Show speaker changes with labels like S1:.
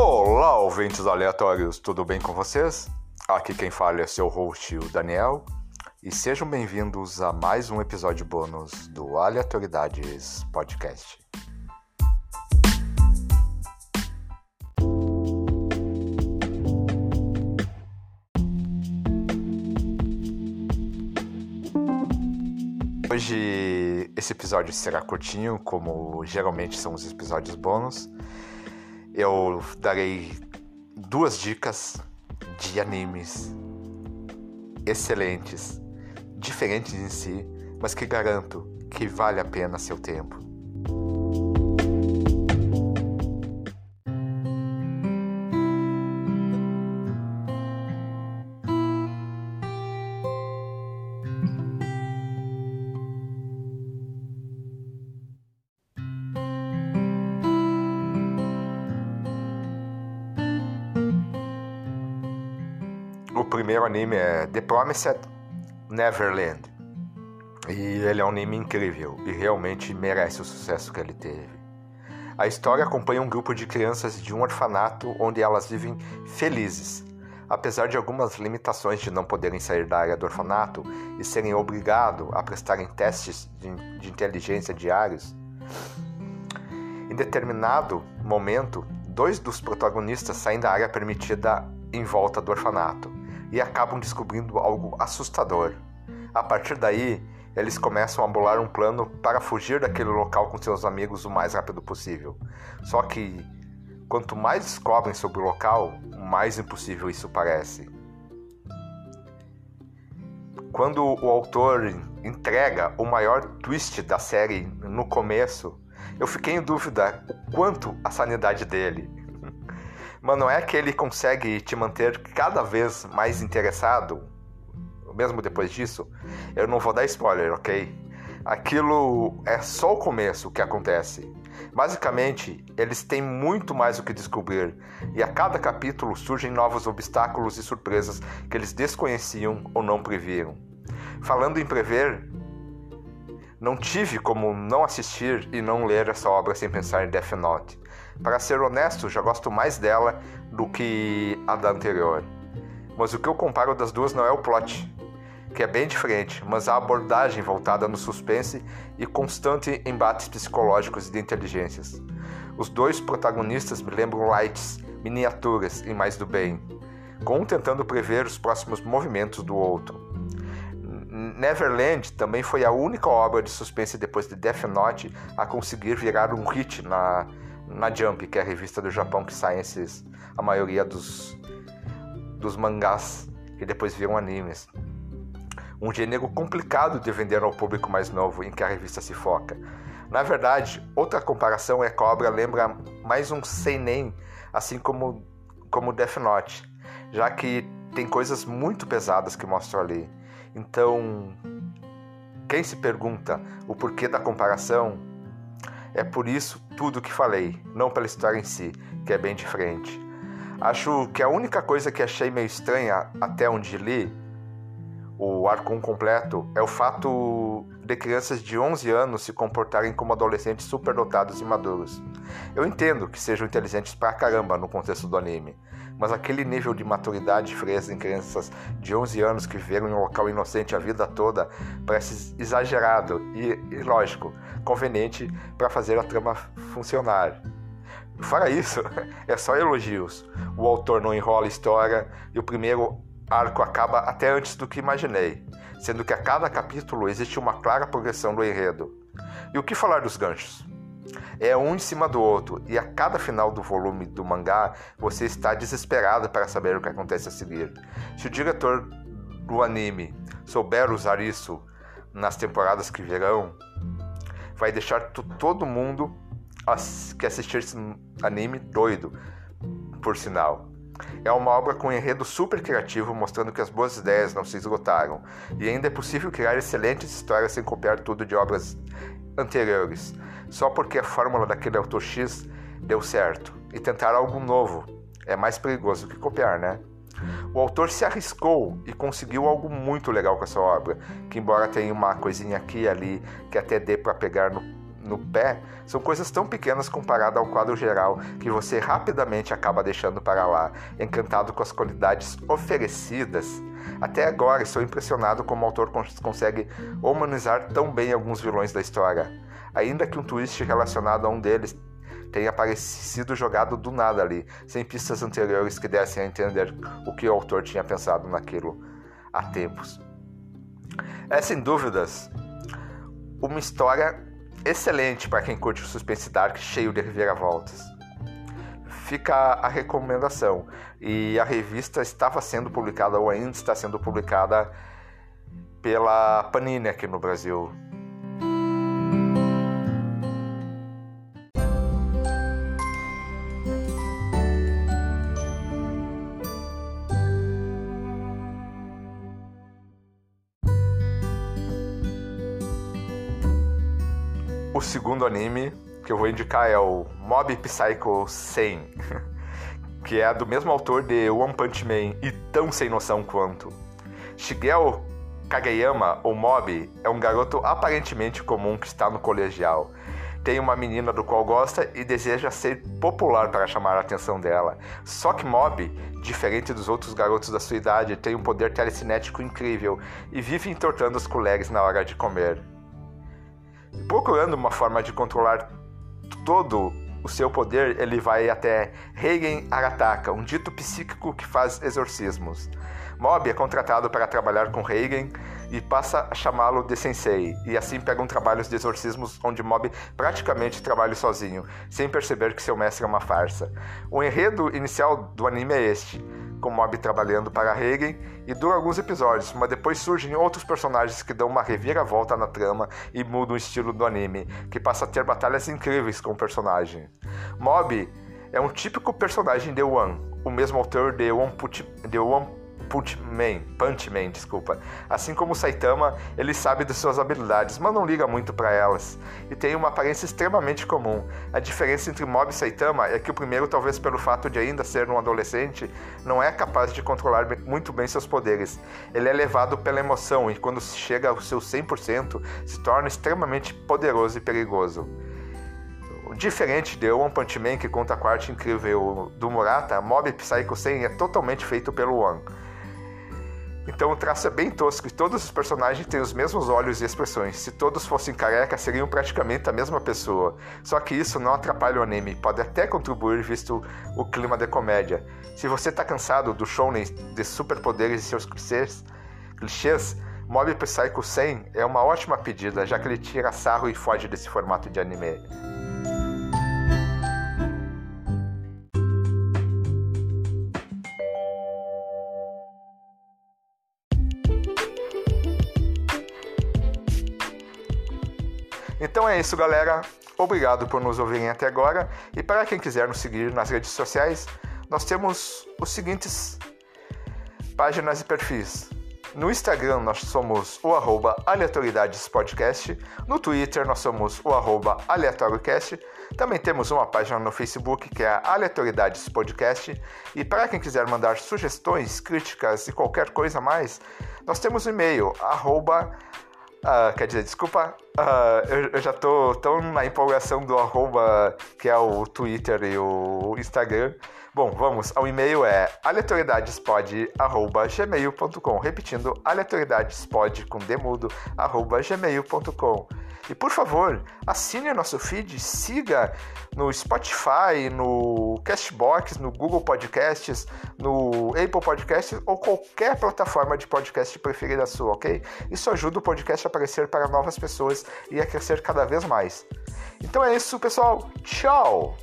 S1: Olá, ouvintes aleatórios, tudo bem com vocês? Aqui quem fala é seu host, o Daniel, e sejam bem-vindos a mais um episódio bônus do Aleatoridades Podcast. Hoje esse episódio será curtinho, como geralmente são os episódios bônus. Eu darei duas dicas de animes excelentes, diferentes em si, mas que garanto que vale a pena seu tempo. Primeiro anime é The Promised Neverland. E ele é um anime incrível e realmente merece o sucesso que ele teve. A história acompanha um grupo de crianças de um orfanato onde elas vivem felizes, apesar de algumas limitações de não poderem sair da área do orfanato e serem obrigados a prestarem testes de, de inteligência diários. Em determinado momento, dois dos protagonistas saem da área permitida em volta do orfanato e acabam descobrindo algo assustador. A partir daí, eles começam a bolar um plano para fugir daquele local com seus amigos o mais rápido possível. Só que quanto mais descobrem sobre o local, mais impossível isso parece. Quando o autor entrega o maior twist da série no começo, eu fiquei em dúvida o quanto a sanidade dele. Mas não é que ele consegue te manter cada vez mais interessado, mesmo depois disso? Eu não vou dar spoiler, ok? Aquilo é só o começo que acontece. Basicamente, eles têm muito mais o que descobrir, e a cada capítulo surgem novos obstáculos e surpresas que eles desconheciam ou não previram. Falando em prever, não tive como não assistir e não ler essa obra sem pensar em Death Note. Para ser honesto, já gosto mais dela do que a da anterior. Mas o que eu comparo das duas não é o plot, que é bem diferente, mas a abordagem voltada no suspense e constante embates psicológicos e de inteligências. Os dois protagonistas me lembram lights, miniaturas e mais do bem, com um tentando prever os próximos movimentos do outro. Neverland também foi a única obra de suspense depois de Death Note a conseguir virar um hit na, na Jump, que é a revista do Japão que sai esses, a maioria dos, dos mangás que depois viram animes. Um gênero complicado de vender ao público mais novo em que a revista se foca. Na verdade, outra comparação é que a obra lembra mais um seinen, assim como como Death Note, já que tem coisas muito pesadas que mostram ali. Então, quem se pergunta o porquê da comparação, é por isso tudo que falei, não pela história em si, que é bem diferente. Acho que a única coisa que achei meio estranha até onde li o arco completo é o fato de crianças de 11 anos se comportarem como adolescentes superdotados e maduros. Eu entendo que sejam inteligentes pra caramba no contexto do anime, mas aquele nível de maturidade e em crianças de 11 anos que viveram em um local inocente a vida toda parece exagerado e, e lógico, conveniente para fazer a trama funcionar. Fora isso, é só elogios. O autor não enrola a história e o primeiro arco acaba até antes do que imaginei, sendo que a cada capítulo existe uma clara progressão do enredo. E o que falar dos ganchos? É um em cima do outro, e a cada final do volume do mangá você está desesperado para saber o que acontece a seguir. Se o diretor do anime souber usar isso nas temporadas que virão, vai deixar todo mundo que assistir esse anime doido, por sinal. É uma obra com um enredo super criativo, mostrando que as boas ideias não se esgotaram, e ainda é possível criar excelentes histórias sem copiar tudo de obras anteriores, só porque a fórmula daquele autor X deu certo. E tentar algo novo é mais perigoso que copiar, né? O autor se arriscou e conseguiu algo muito legal com essa obra, que embora tenha uma coisinha aqui e ali que até dê para pegar no, no pé são coisas tão pequenas comparado ao quadro geral que você rapidamente acaba deixando para lá, encantado com as qualidades oferecidas. Até agora estou impressionado como o autor consegue humanizar tão bem alguns vilões da história, ainda que um twist relacionado a um deles tenha aparecido jogado do nada ali, sem pistas anteriores que dessem a entender o que o autor tinha pensado naquilo há tempos. É sem dúvidas uma história excelente para quem curte o suspense dark cheio de reviravoltas. Fica a recomendação. E a revista estava sendo publicada ou ainda está sendo publicada pela Panini aqui no Brasil. O segundo anime que eu vou indicar é o Mob Psycho 100, que é do mesmo autor de One Punch Man e tão sem noção quanto. Shigeo Kageyama, ou Mob, é um garoto aparentemente comum que está no colegial. Tem uma menina do qual gosta e deseja ser popular para chamar a atenção dela. Só que Mob, diferente dos outros garotos da sua idade, tem um poder telecinético incrível e vive entortando os colegas na hora de comer procurando uma forma de controlar todo o seu poder, ele vai até Reigen Arataka, um dito psíquico que faz exorcismos. Mob é contratado para trabalhar com Reigen e passa a chamá-lo de sensei, e assim pegam trabalhos de exorcismos onde Mob praticamente trabalha sozinho, sem perceber que seu mestre é uma farsa. O enredo inicial do anime é este com Mob trabalhando para Hagen e dura alguns episódios, mas depois surgem outros personagens que dão uma reviravolta na trama e mudam o estilo do anime, que passa a ter batalhas incríveis com o personagem. Mob é um típico personagem de One, o mesmo autor de One, Put, de One Punchman, Punchman, desculpa. Assim como Saitama, ele sabe de suas habilidades, mas não liga muito para elas. E tem uma aparência extremamente comum. A diferença entre Mob e Saitama é que o primeiro, talvez pelo fato de ainda ser um adolescente, não é capaz de controlar muito bem seus poderes. Ele é levado pela emoção e quando chega ao seu 100%, se torna extremamente poderoso e perigoso. Diferente de One Punch Man, que conta a quarta incrível do Murata, Mob Psycho 100 é totalmente feito pelo One. Então o traço é bem tosco e todos os personagens têm os mesmos olhos e expressões. Se todos fossem carecas, seriam praticamente a mesma pessoa. Só que isso não atrapalha o anime, pode até contribuir visto o clima de comédia. Se você está cansado do shounen de superpoderes e seus clichês, clichês Mob Psycho 100 é uma ótima pedida, já que ele tira sarro e foge desse formato de anime. Então é isso, galera. Obrigado por nos ouvirem até agora. E para quem quiser nos seguir nas redes sociais, nós temos os seguintes páginas e perfis. No Instagram nós somos o arroba aleatoridadespodcast. No Twitter nós somos o arroba aleatoriocast. Também temos uma página no Facebook que é a Aleatoridades Podcast. E para quem quiser mandar sugestões, críticas e qualquer coisa mais, nós temos o e-mail arroba Uh, quer dizer, desculpa, uh, eu, eu, já tô tão na empolgação do arroba, que é o Twitter e o Instagram. Bom, vamos, o e-mail é aleatoriedadespod.gmail.com Repetindo, aleatoriedadespod com demudo, arroba gmail.com e por favor, assine nosso feed, siga no Spotify, no Castbox, no Google Podcasts, no Apple Podcasts ou qualquer plataforma de podcast preferida sua, ok? Isso ajuda o podcast a aparecer para novas pessoas e a crescer cada vez mais. Então é isso, pessoal. Tchau!